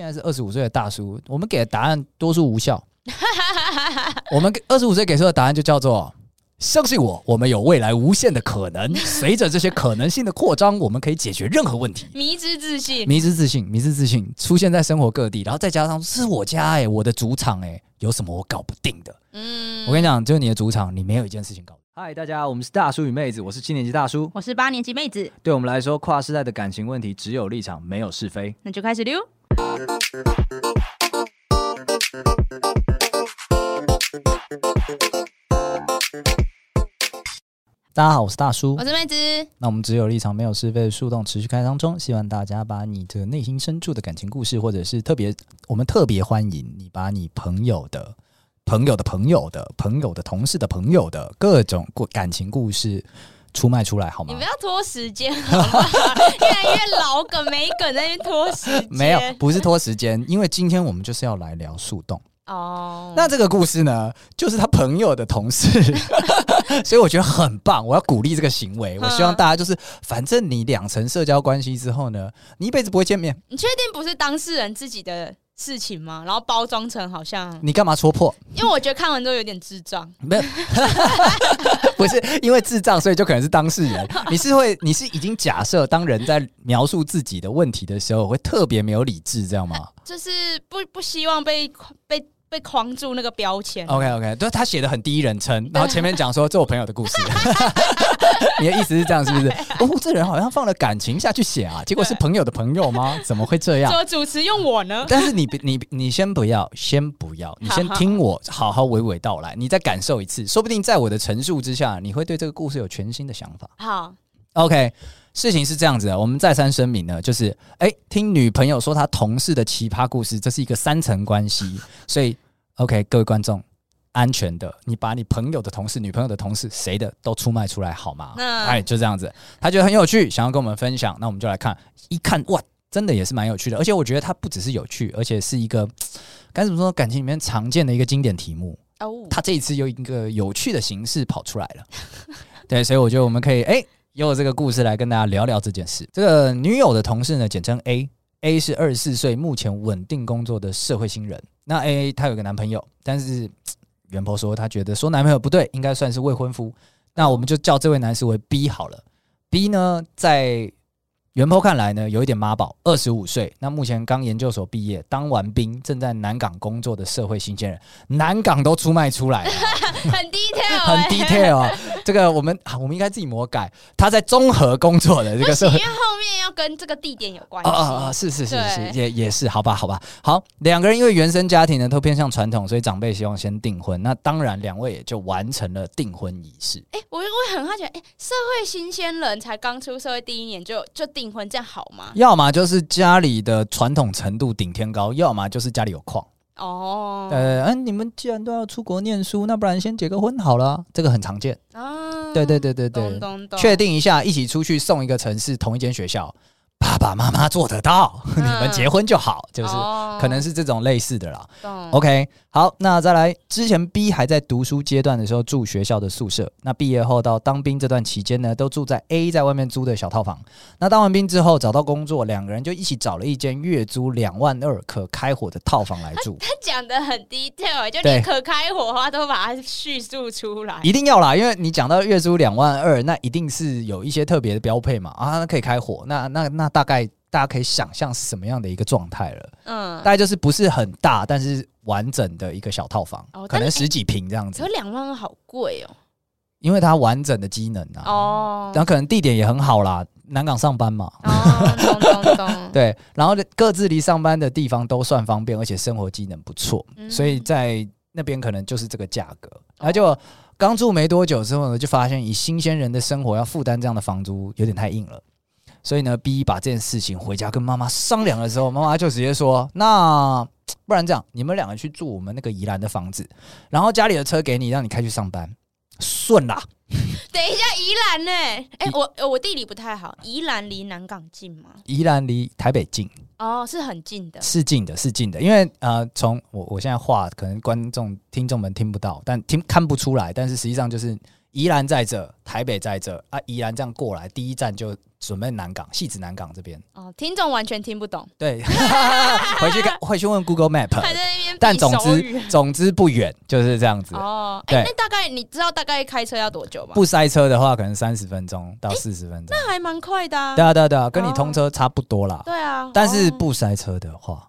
现在是二十五岁的大叔，我们给的答案多数无效。我们二十五岁给出的答案就叫做。相信我，我们有未来无限的可能。随着这些可能性的扩张，我们可以解决任何问题。迷之自信，迷之自信，迷之自信出现在生活各地，然后再加上是我家哎、欸，我的主场哎、欸，有什么我搞不定的？嗯，我跟你讲，就是你的主场，你没有一件事情搞。嗨，大家，我们是大叔与妹子，我是七年级大叔，我是八年级妹子。对我们来说，跨世代的感情问题只有立场，没有是非。那就开始溜。大家好，我是大叔，我是妹子。那我们只有立场，没有是非的树洞持续开当中，希望大家把你这个内心深处的感情故事，或者是特别，我们特别欢迎你把你朋友的、朋友的朋友的、朋友的同事的朋友的各种过感情故事出卖出来，好吗？你不要拖时间？越来越老梗没梗在那边拖时间，没有，不是拖时间，因为今天我们就是要来聊树洞。哦，那这个故事呢，就是他朋友的同事，所以我觉得很棒，我要鼓励这个行为。我希望大家就是，反正你两层社交关系之后呢，你一辈子不会见面。你确定不是当事人自己的事情吗？然后包装成好像你干嘛戳破？因为我觉得看完之后有点智障。没有，不是因为智障，所以就可能是当事人。你是会，你是已经假设当人在描述自己的问题的时候，会特别没有理智，这样吗？就是不不希望被被。被框住那个标签。OK OK，就是，他写的很第一人称，然后前面讲说这我朋友的故事。你的意思是这样是不是？哦，这人好像放了感情下去写啊，结果是朋友的朋友吗？怎么会这样？怎么主持用我呢？但是你你你先不要，先不要，你先听我好好娓娓道来，你再感受一次，说不定在我的陈述之下，你会对这个故事有全新的想法。好，OK。事情是这样子的，我们再三声明呢，就是哎、欸，听女朋友说她同事的奇葩故事，这是一个三层关系，所以 OK，各位观众，安全的，你把你朋友的同事、女朋友的同事谁的都出卖出来好吗？哎，就这样子，他觉得很有趣，想要跟我们分享，那我们就来看，一看哇，真的也是蛮有趣的，而且我觉得他不只是有趣，而且是一个该怎么说，感情里面常见的一个经典题目哦。他这一次用一个有趣的形式跑出来了，对，所以我觉得我们可以哎。欸有这个故事来跟大家聊聊这件事。这个女友的同事呢，简称 A，A 是二十四岁，目前稳定工作的社会新人。那 A 她有个男朋友，但是原 po 说她觉得说男朋友不对，应该算是未婚夫。那我们就叫这位男士为 B 好了。B 呢，在原 po 看来呢，有一点妈宝，二十五岁，那目前刚研究所毕业，当完兵，正在南港工作的社会新鲜人，南港都出卖出来了，很 detail，很 detail 啊。这个我们啊，我们应该自己魔改。他在综合工作的这个社会，因为后面要跟这个地点有关系啊啊啊！是是是是，也也是，好吧好吧。好，两个人因为原生家庭呢都偏向传统，所以长辈希望先订婚。那当然，两位也就完成了订婚仪式。哎、欸，我我很好奇，哎、欸，社会新鲜人才刚出社会第一年就就订。订婚这样好吗？要么就是家里的传统程度顶天高，要么就是家里有矿哦。呃，嗯，你们既然都要出国念书，那不然先结个婚好了，这个很常见啊。对对对对对，确定一下，一起出去送一个城市，同一间学校。爸爸妈妈做得到，嗯、你们结婚就好，就是、哦、可能是这种类似的啦。懂 OK，好，那再来，之前 B 还在读书阶段的时候住学校的宿舍，那毕业后到当兵这段期间呢，都住在 A 在外面租的小套房。那当完兵之后找到工作，两个人就一起找了一间月租两万二可开火的套房来住。他讲的很 detail，就连可开火都把它叙述出来。一定要啦，因为你讲到月租两万二，那一定是有一些特别的标配嘛啊，那可以开火，那那那。大概大家可以想象是什么样的一个状态了，嗯，大概就是不是很大，但是完整的一个小套房，哦、可能十几平这样子。有两万好贵哦，因为它完整的机能啊，哦，然后可能地点也很好啦，南港上班嘛，哦，咚咚咚对，然后各自离上班的地方都算方便，而且生活机能不错，嗯、所以在那边可能就是这个价格。然后就刚住没多久之后呢，就发现以新鲜人的生活要负担这样的房租有点太硬了。所以呢，B 把这件事情回家跟妈妈商量的时候，妈妈就直接说：“那不然这样，你们两个去住我们那个宜兰的房子，然后家里的车给你，让你开去上班，顺啦。”等一下，宜兰呢？哎，我我地理不太好，宜兰离南港近吗？宜兰离台北近哦，是很近的，是近的，是近的。因为呃，从我我现在话可能观众听众们听不到，但听看不出来，但是实际上就是宜兰在这，台北在这啊，宜兰这样过来，第一站就准备南港，戏子南港这边。哦，听众完全听不懂。对，回去看，回去问 Google Map。还在那边，但总之，总之不远，就是这样子。哦，哎、欸，那大概你知道大概开车要多久吗？不塞车的话，可能三十分钟到四十分钟、欸，那还蛮快的、啊。对啊，对啊，对啊，跟你通车差不多啦。对啊，但是不塞车的话。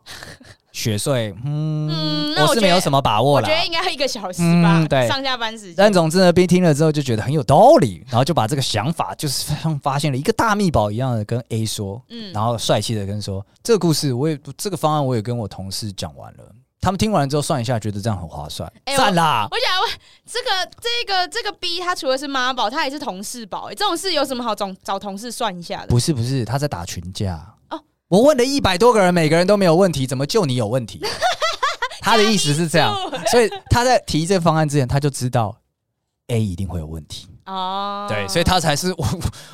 雪隧，嗯，嗯我，我是没有什么把握了。我觉得应该要一个小时吧，嗯、对，上下班时间。但总之呢，B 听了之后就觉得很有道理，然后就把这个想法，就是像发现了一个大秘宝一样的跟 A 说，嗯，然后帅气的跟说，这个故事我也这个方案我也跟我同事讲完了，他们听完了之后算一下，觉得这样很划算，赞、欸、啦！我想问，这个这个这个 B 他除了是妈宝，他也是同事宝，这种事有什么好找找同事算一下的？不是不是，他在打群架哦。我问了一百多个人，每个人都没有问题，怎么就你有问题？他的意思是这样，所以他在提这个方案之前，他就知道 A 一定会有问题哦。对，所以他才是 我，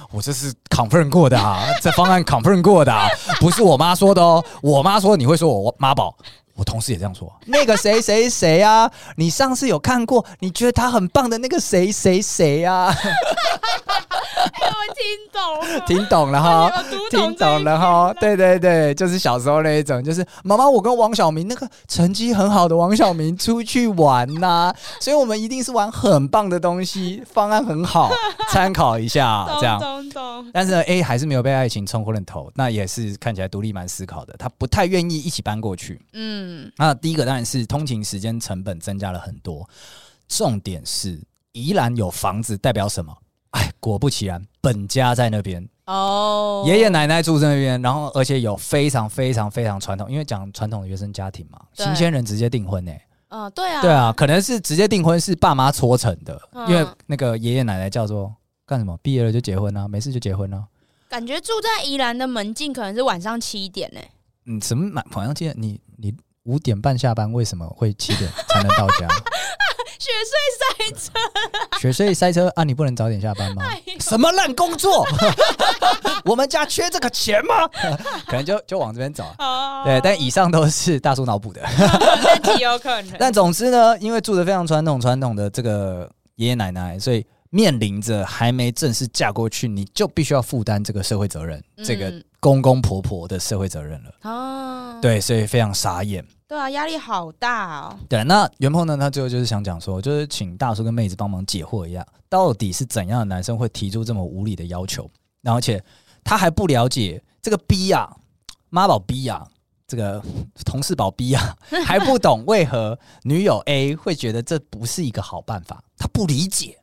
我这是 confirm 过的啊，这方案 confirm 过的啊，不是我妈说的哦。我妈说你会说我妈宝，我同事也这样说。那个谁谁谁啊，你上次有看过，你觉得他很棒的那个谁谁谁啊。我听懂了，听懂了哈，听懂了哈，对对对，就是小时候那一种，就是妈妈，我跟王小明那个成绩很好的王小明出去玩呐、啊，所以我们一定是玩很棒的东西，方案很好，参考一下，这样。懂懂。但是呢，A 还是没有被爱情冲昏了头，那也是看起来独立蛮思考的，他不太愿意一起搬过去。嗯，那第一个当然是通勤时间成本增加了很多，重点是宜兰有房子代表什么？哎，果不其然，本家在那边哦，爷爷奶奶住在那边，然后而且有非常非常非常传统，因为讲传统的原生家庭嘛，新鲜人直接订婚呢、欸。嗯、呃，对啊，对啊，可能是直接订婚是爸妈搓成的，嗯、因为那个爷爷奶奶叫做干什么，毕业了就结婚啊，没事就结婚啊。感觉住在宜兰的门禁可能是晚上七点呢、欸。嗯，什么晚上七点？你你五点半下班，为什么会七点才能到家？雪隧塞车，雪隧塞车啊！你不能早点下班吗？什么烂工作？我们家缺这个钱吗？可能就就往这边走。对，但以上都是大叔脑补的，有可能。但总之呢，因为住的非常传统，传统的这个爷爷奶奶，所以面临着还没正式嫁过去，你就必须要负担这个社会责任，这个公公婆婆的社会责任了。哦，对，所以非常傻眼。对啊，压力好大哦。对，那袁鹏呢？他最后就是想讲说，就是请大叔跟妹子帮忙解惑一下，到底是怎样的男生会提出这么无理的要求？然后，而且他还不了解这个 B 啊，妈宝 B 啊，这个 同事宝 B 啊，还不懂为何女友 A 会觉得这不是一个好办法，他不理解。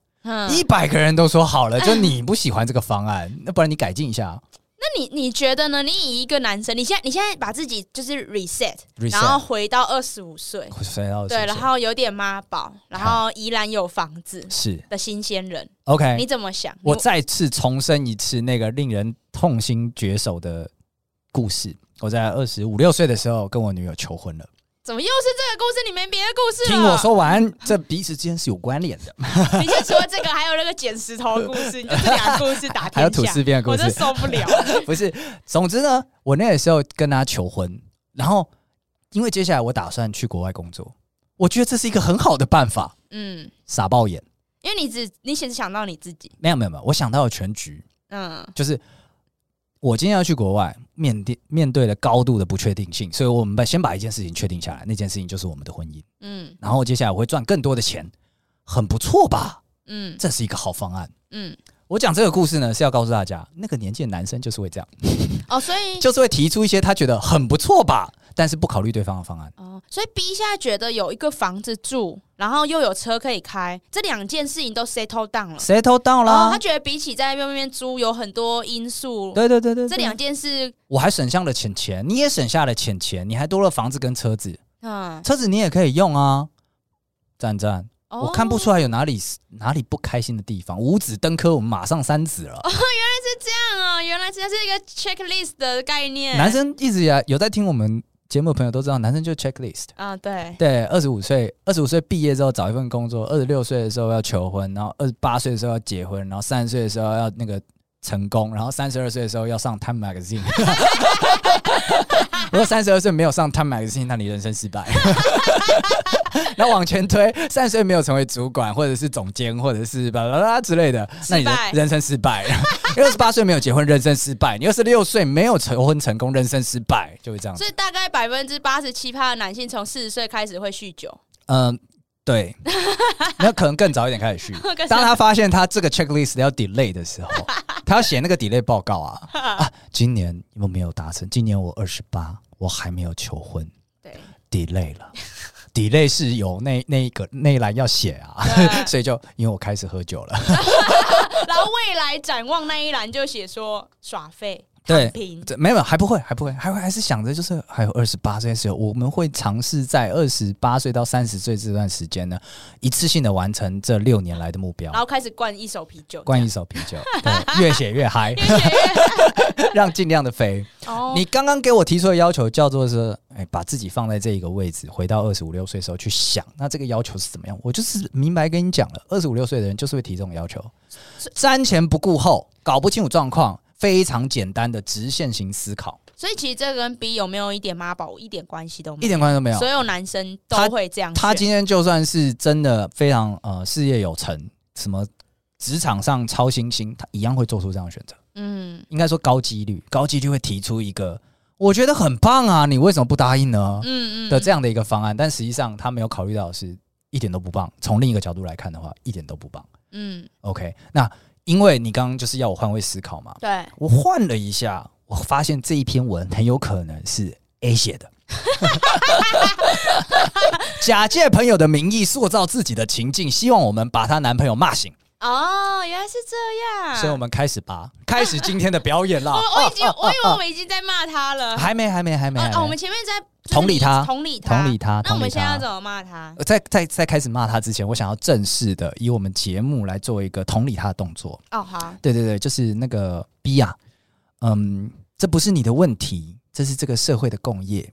一百个人都说好了，就你不喜欢这个方案，那不然你改进一下。那你你觉得呢？你以一个男生，你现在你现在把自己就是 reset，, reset 然后回到二十五岁，回到对，然后有点妈宝，然后依然有房子是的新鲜人。OK，你怎么想？我再次重申一次那个令人痛心绝首的故事。我在二十五六岁的时候跟我女友求婚了。怎么又是这个故事？你没别的故事了？听我说完，这彼此之间是有关联的。你先说这个，还有那个捡石头的故事，你就这两个故事打天下。还有吐司边的故事，我真受不了。不是，总之呢，我那个时候跟他求婚，然后因为接下来我打算去国外工作，我觉得这是一个很好的办法。嗯，傻爆眼，因为你只你只想到你自己，没有没有没有，我想到了全局。嗯，就是。我今天要去国外，面对面对了高度的不确定性，所以我们把先把一件事情确定下来，那件事情就是我们的婚姻。嗯，然后接下来我会赚更多的钱，很不错吧？嗯，这是一个好方案。嗯，我讲这个故事呢，是要告诉大家，那个年纪的男生就是会这样。哦，所以 就是会提出一些他觉得很不错吧。但是不考虑对方的方案哦，所以 B 现在觉得有一个房子住，然后又有车可以开，这两件事情都 settle down 了，settle down 了。哦，他觉得比起在外面租有很多因素，对对对对，这两件事我还省下了钱钱，你也省下了钱钱，你还多了房子跟车子，嗯，车子你也可以用啊，赞赞。我看不出来有哪里哪里不开心的地方，五子登科，我们马上三子了。哦，原来是这样啊，原来这是一个 checklist 的概念。男生一直以来有在听我们。节目的朋友都知道，男生就 checklist 啊，对对，二十五岁，二十五岁毕业之后找一份工作，二十六岁的时候要求婚，然后二十八岁的时候要结婚，然后三十岁的时候要那个成功，然后三十二岁的时候要上 Time Magazine。如果三十二岁没有上 Time Magazine，那你人生失败。那往前推，三十岁没有成为主管，或者是总监，或者是巴拉巴拉之类的，那你的人生失败。二十八岁没有结婚，人生失败；你二十六岁没有求婚成功，人生失败，就会这样。所以大概百分之八十七趴的男性从四十岁开始会酗酒。嗯。对，那可能更早一点开始续。当他发现他这个 checklist 要 delay 的时候，他要写那个 delay 报告啊。啊，今年我没有达成，今年我二十八，我还没有求婚。对，delay 了 ，delay 是有那那一个那一栏要写啊，所以就因为我开始喝酒了。然后未来展望那一栏就写说耍废。对，没有，还不会，还不会，还会，还是想着就是还有二十八岁的时候，我们会尝试在二十八岁到三十岁这段时间呢，一次性的完成这六年来的目标，然后开始灌一手啤酒，灌一手啤酒，对，越写越嗨，让尽量的飞。Oh. 你刚刚给我提出的要求叫做是，哎，把自己放在这一个位置，回到二十五六岁的时候去想，那这个要求是怎么样？我就是明白跟你讲了，二十五六岁的人就是会提这种要求，瞻前不顾后，搞不清楚状况。非常简单的直线型思考，所以其实这跟 B 有没有一点妈宝一点关系都没有，一点关系都没有。所有男生都会这样他。他今天就算是真的非常呃事业有成，什么职场上超新星，他一样会做出这样的选择。嗯，应该说高几率，高几率会提出一个我觉得很棒啊，你为什么不答应呢？嗯嗯的这样的一个方案，但实际上他没有考虑到是一点都不棒。从另一个角度来看的话，一点都不棒。嗯，OK，那。因为你刚刚就是要我换位思考嘛，对，我换了一下，我发现这一篇文很有可能是 A 写的，假借朋友的名义塑造自己的情境，希望我们把她男朋友骂醒。哦，原来是这样，所以我们开始吧，开始今天的表演了。我 我已经，我以为我们已经在骂他了，还没，还没，还没。哦，我们前面在。同理他，同理他，同理他。那我们现在要怎么骂他？在在在开始骂他之前，我想要正式的以我们节目来做一个同理他的动作。哦，好。对对对，就是那个 B 啊，嗯，这不是你的问题，这是这个社会的共业。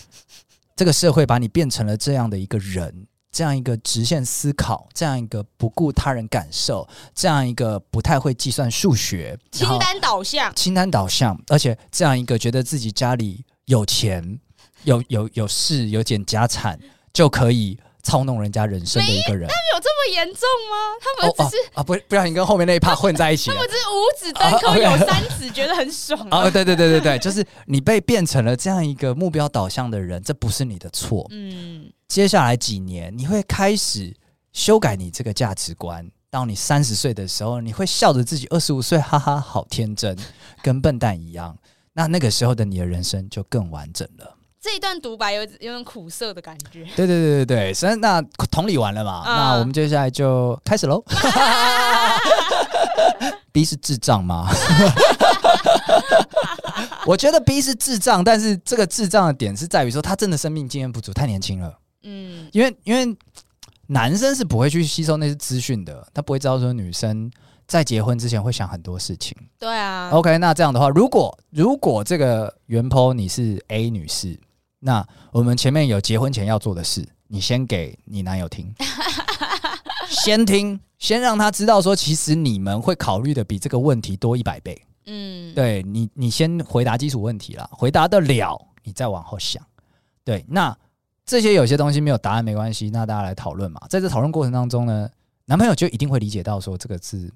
这个社会把你变成了这样的一个人，这样一个直线思考，这样一个不顾他人感受，这样一个不太会计算数学，清单导向，清单导向，而且这样一个觉得自己家里有钱。有有有事有捡家产就可以操弄人家人生的一个人，他们有这么严重吗？他们只是、哦、啊，不不小心跟后面那一趴混在一起，他们只是五指登科有三指，觉得很爽啊！啊对对对对对，就是你被变成了这样一个目标导向的人，这不是你的错。嗯，接下来几年你会开始修改你这个价值观，到你三十岁的时候，你会笑着自己二十五岁，哈哈，好天真，跟笨蛋一样。那那个时候的你的人生就更完整了。这一段独白有有种苦涩的感觉。对对对对对，所以那同理完了嘛，嗯、那我们接下来就开始喽。B 是智障吗？我觉得 B 是智障，但是这个智障的点是在于说他真的生命经验不足，太年轻了。嗯，因为因为男生是不会去吸收那些资讯的，他不会知道说女生在结婚之前会想很多事情。对啊。OK，那这样的话，如果如果这个原 po 你是 A 女士。那我们前面有结婚前要做的事，你先给你男友听，先听，先让他知道说，其实你们会考虑的比这个问题多一百倍。嗯，对你，你先回答基础问题啦，回答得了，你再往后想。对，那这些有些东西没有答案没关系，那大家来讨论嘛。在这讨论过程当中呢，男朋友就一定会理解到说，这个字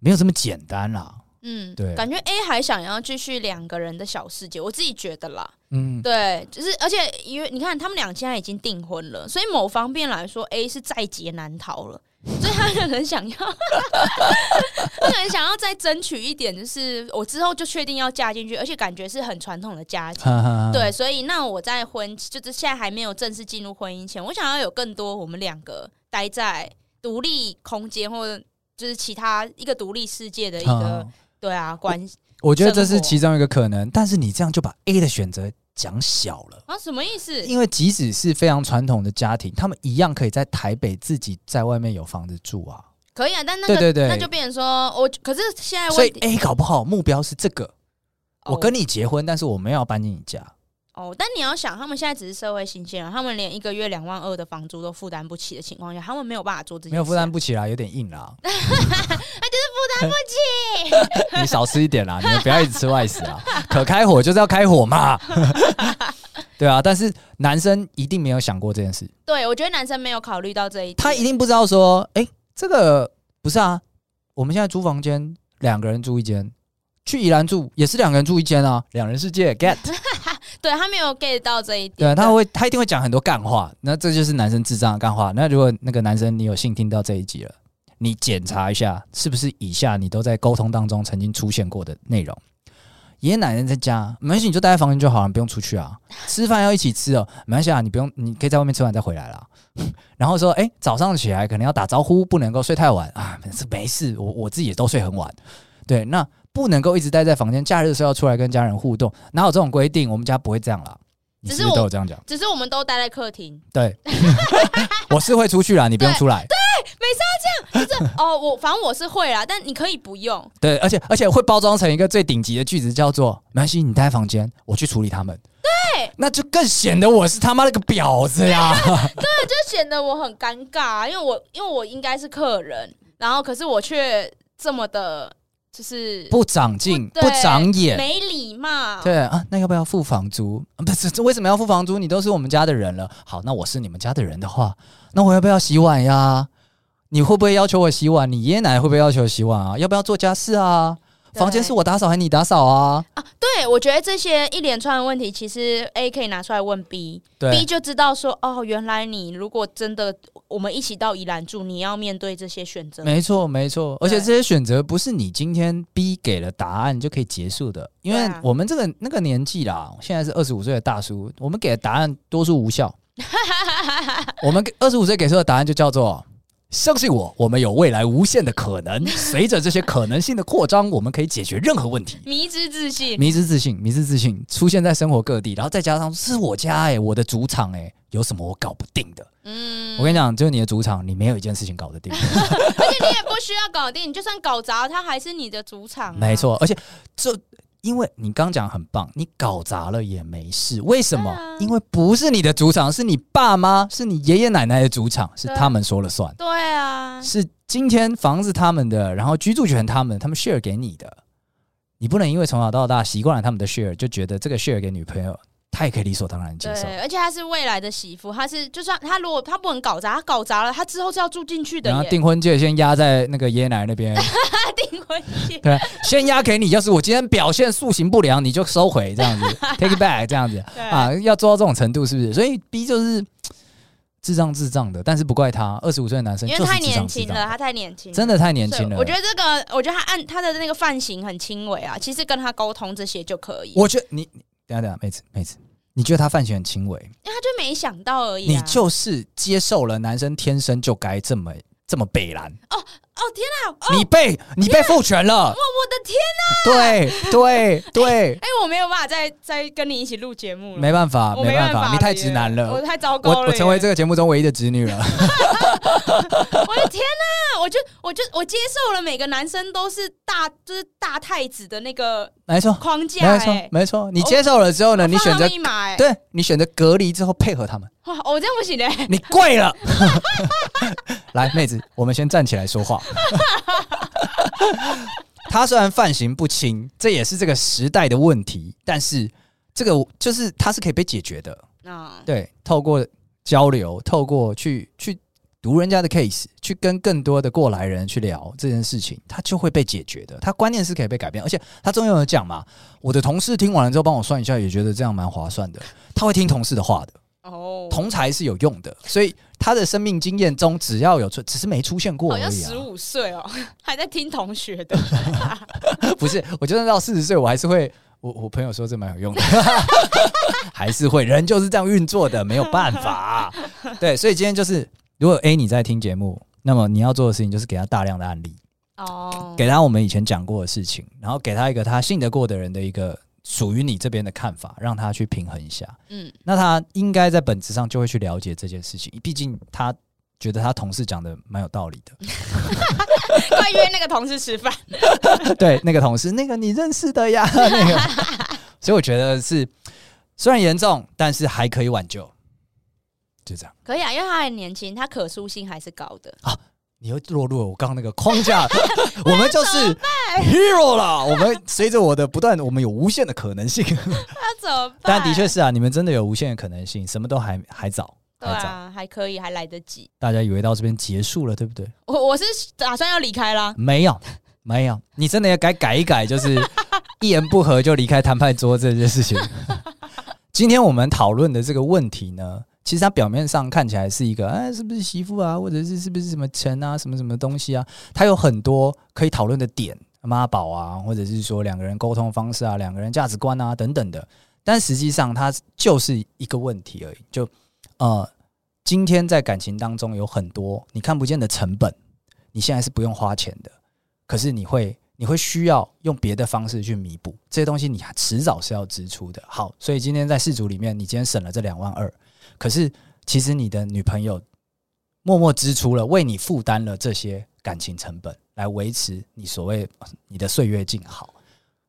没有这么简单啦。嗯，对，感觉 A 还想要继续两个人的小世界，我自己觉得啦。嗯，对，就是而且因为你看他们俩现在已经订婚了，所以某方面来说，A 是在劫难逃了，所以他可能想要，他可能想要再争取一点，就是我之后就确定要嫁进去，而且感觉是很传统的家庭。对，所以那我在婚就是现在还没有正式进入婚姻前，我想要有更多我们两个待在独立空间，或者就是其他一个独立世界的一个。对啊，关系，我觉得这是其中一个可能，但是你这样就把 A 的选择讲小了啊？什么意思？因为即使是非常传统的家庭，他们一样可以在台北自己在外面有房子住啊。可以啊，但那个对对对，那就变成说我可是现在，所以 A 搞不好目标是这个，哦、我跟你结婚，但是我没有搬进你家。哦，但你要想，他们现在只是社会新鲜人，他们连一个月两万二的房租都负担不起的情况下，他们没有办法做这件事。没有负担不起啦，有点硬啦。那就是负担不起。你少吃一点啦，你们不要一直吃外食啊。可开火就是要开火嘛。对啊，但是男生一定没有想过这件事。对，我觉得男生没有考虑到这一点。他一定不知道说，哎，这个不是啊。我们现在租房间，两个人住一间。去宜兰住也是两个人住一间啊，两人世界 get。对，他没有 get 到这一点。对，他会他一定会讲很多干话，那这就是男生智障的干话。那如果那个男生你有幸听到这一集了，你检查一下是不是以下你都在沟通当中曾经出现过的内容。爷爷奶奶在家，没关系，你就待在房间就好了，不用出去啊。吃饭要一起吃哦，没关系啊，你不用，你可以在外面吃完再回来啦。然后说，哎，早上起来可能要打招呼，不能够睡太晚啊。没事没事，我我自己也都睡很晚。对，那。不能够一直待在房间，假日的时候要出来跟家人互动，哪有这种规定？我们家不会这样啦。只是，是，是都有这样讲，只是我们都待在客厅。对，我是会出去啦，你不用出来。对，每次要这样，就是哦，我反正我是会啦，但你可以不用。对，而且而且会包装成一个最顶级的句子，叫做“没关系，你待在房间，我去处理他们。”对，那就更显得我是他妈那个婊子呀。对，就显得我很尴尬，因为我因为我应该是客人，然后可是我却这么的。就是不长进、不长眼、没礼貌。对啊，那要不要付房租？不是，这为什么要付房租？你都是我们家的人了。好，那我是你们家的人的话，那我要不要洗碗呀？你会不会要求我洗碗？你爷爷奶奶会不会要求洗碗啊？要不要做家事啊？房间是我打扫还是你打扫啊？啊，对，我觉得这些一连串的问题，其实 A 可以拿出来问 B，B 就知道说，哦，原来你如果真的我们一起到宜兰住，你要面对这些选择。没错，没错，而且这些选择不是你今天 B 给了答案就可以结束的，因为我们这个那个年纪啦，现在是二十五岁的大叔，我们给的答案多数无效。我们二十五岁给出的答案就叫做。相信我，我们有未来无限的可能。随着这些可能性的扩张，我们可以解决任何问题。迷之自信，迷之自信，迷之自信出现在生活各地，然后再加上是我家哎、欸，我的主场哎、欸，有什么我搞不定的？嗯，我跟你讲，就是你的主场，你没有一件事情搞得定，而且你也不需要搞定，你就算搞砸，它还是你的主场、啊。没错，而且这。因为你刚讲很棒，你搞砸了也没事。为什么？啊、因为不是你的主场，是你爸妈，是你爷爷奶奶的主场，是他们说了算。对啊，是今天房子他们的，然后居住权他们，他们 share 给你的，你不能因为从小到大习惯了他们的 share，就觉得这个 share 给女朋友。他也可以理所当然接受，对，而且他是未来的媳妇，他是就算他如果他不能搞砸，他搞砸了，他之后是要住进去的。然后订婚戒先压在那个爷爷奶奶那边，订婚戒对，先压给你，要是我今天表现塑形不良，你就收回这样子，take it back 这样子啊，要做到这种程度是不是？所以 B 就是智障智障的，但是不怪他，二十五岁的男生，因为太年轻了，他太年轻，真的太年轻了。我觉得这个，我觉得他按他的那个犯行很轻微啊，其实跟他沟通这些就可以。我觉得你等下等下，妹子妹子。你觉得他犯行很轻微？因为他就没想到而已、啊。你就是接受了男生天生就该这么这么北烂哦。哦天哪！哦、你被你被父权了！我，我的天哪！对对 对！哎、欸欸，我没有办法再再跟你一起录节目了。没办法，没办法，你太直男了，我太糟糕了。我我成为这个节目中唯一的直女了。我的天哪！我就我就我接受了每个男生都是大就是大太子的那个没错框架，没错没错。你接受了之后呢？你选择密码，对你选择隔离之后配合他们。哇，我这样不行嘞！你跪了。来，妹子，我们先站起来说话。他虽然犯行不轻，这也是这个时代的问题，但是这个就是他是可以被解决的。对，透过交流，透过去去读人家的 case，去跟更多的过来人去聊这件事情，他就会被解决的。他观念是可以被改变，而且他中间有讲嘛，我的同事听完了之后帮我算一下，也觉得这样蛮划算的。他会听同事的话的。哦，同才是有用的，所以他的生命经验中只要有出，只是没出现过而已、啊。好像十五岁哦，还在听同学的。不是，我就算到四十岁，我还是会。我我朋友说这蛮有用的，还是会，人就是这样运作的，没有办法。对，所以今天就是，如果 A 你在听节目，那么你要做的事情就是给他大量的案例哦，给他我们以前讲过的事情，然后给他一个他信得过的人的一个。属于你这边的看法，让他去平衡一下。嗯，那他应该在本质上就会去了解这件事情，毕竟他觉得他同事讲的蛮有道理的。快约那个同事吃饭。对，那个同事，那个你认识的呀，那个。所以我觉得是虽然严重，但是还可以挽救。就这样。可以啊，因为他还年轻，他可塑性还是高的。啊你又落入了我刚刚那个框架，我们就是 hero 啦。我们随着我的不断，我们有无限的可能性。那怎么办？但的确是啊，你们真的有无限的可能性，什么都还还早，对啊，还可以，还来得及。大家以为到这边结束了，对不对？我我是打算要离开啦。没有，没有，你真的要改改一改，就是 一言不合就离开谈判桌这件事情。今天我们讨论的这个问题呢？其实它表面上看起来是一个，哎，是不是媳妇啊，或者是是不是什么钱啊，什么什么东西啊？它有很多可以讨论的点，妈宝啊，或者是说两个人沟通方式啊，两个人价值观啊等等的。但实际上，它就是一个问题而已。就呃，今天在感情当中有很多你看不见的成本，你现在是不用花钱的，可是你会你会需要用别的方式去弥补这些东西，你迟早是要支出的。好，所以今天在四组里面，你今天省了这两万二。可是，其实你的女朋友默默支出了，为你负担了这些感情成本，来维持你所谓你的岁月静好。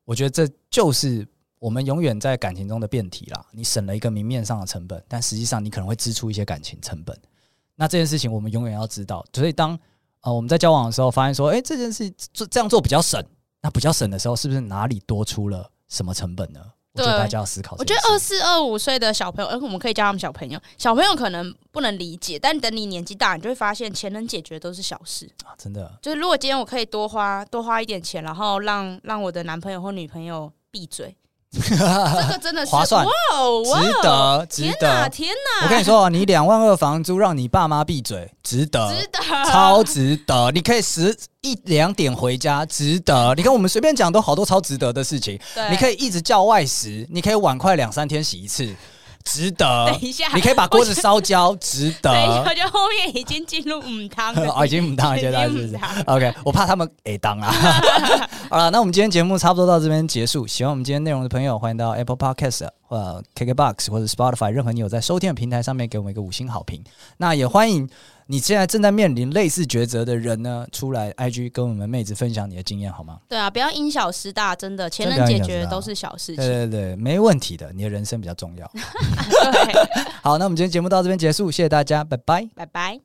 我觉得这就是我们永远在感情中的辩题啦。你省了一个明面上的成本，但实际上你可能会支出一些感情成本。那这件事情我们永远要知道。所以当呃我们在交往的时候，发现说，诶，这件事做这样做比较省，那比较省的时候，是不是哪里多出了什么成本呢？对，大家要思考。我觉得二四二五岁的小朋友，而我们可以叫他们小朋友。小朋友可能不能理解，但等你年纪大，你就会发现钱能解决都是小事啊！真的，就是如果今天我可以多花多花一点钱，然后让让我的男朋友或女朋友闭嘴。这个真的是划算，哇哦，值得，值得，天哪，天哪！我跟你说，你两万二房租，让你爸妈闭嘴，值得，值得，超值得。你可以十一两点回家，值得。你看，我们随便讲都好多超值得的事情。你可以一直叫外食，你可以碗筷两三天洗一次。值得。等一下，你可以把锅子烧焦，值得。我觉得后面已经进入母汤了，哦，已经母汤了，现在是不是？OK，我怕他们哎当啊。好了，那我们今天节目差不多到这边结束。喜欢我们今天内容的朋友，欢迎到 Apple Podcast 或者 KKBox 或者 Spotify 任何你有在收听的平台上面给我们一个五星好评。那也欢迎。你现在正在面临类似抉择的人呢，出来 IG 跟我们妹子分享你的经验好吗？对啊，不要因小失大，真的钱能解决都是小事情。对对对，没问题的，你的人生比较重要。好，那我们今天节目到这边结束，谢谢大家，拜拜，拜拜。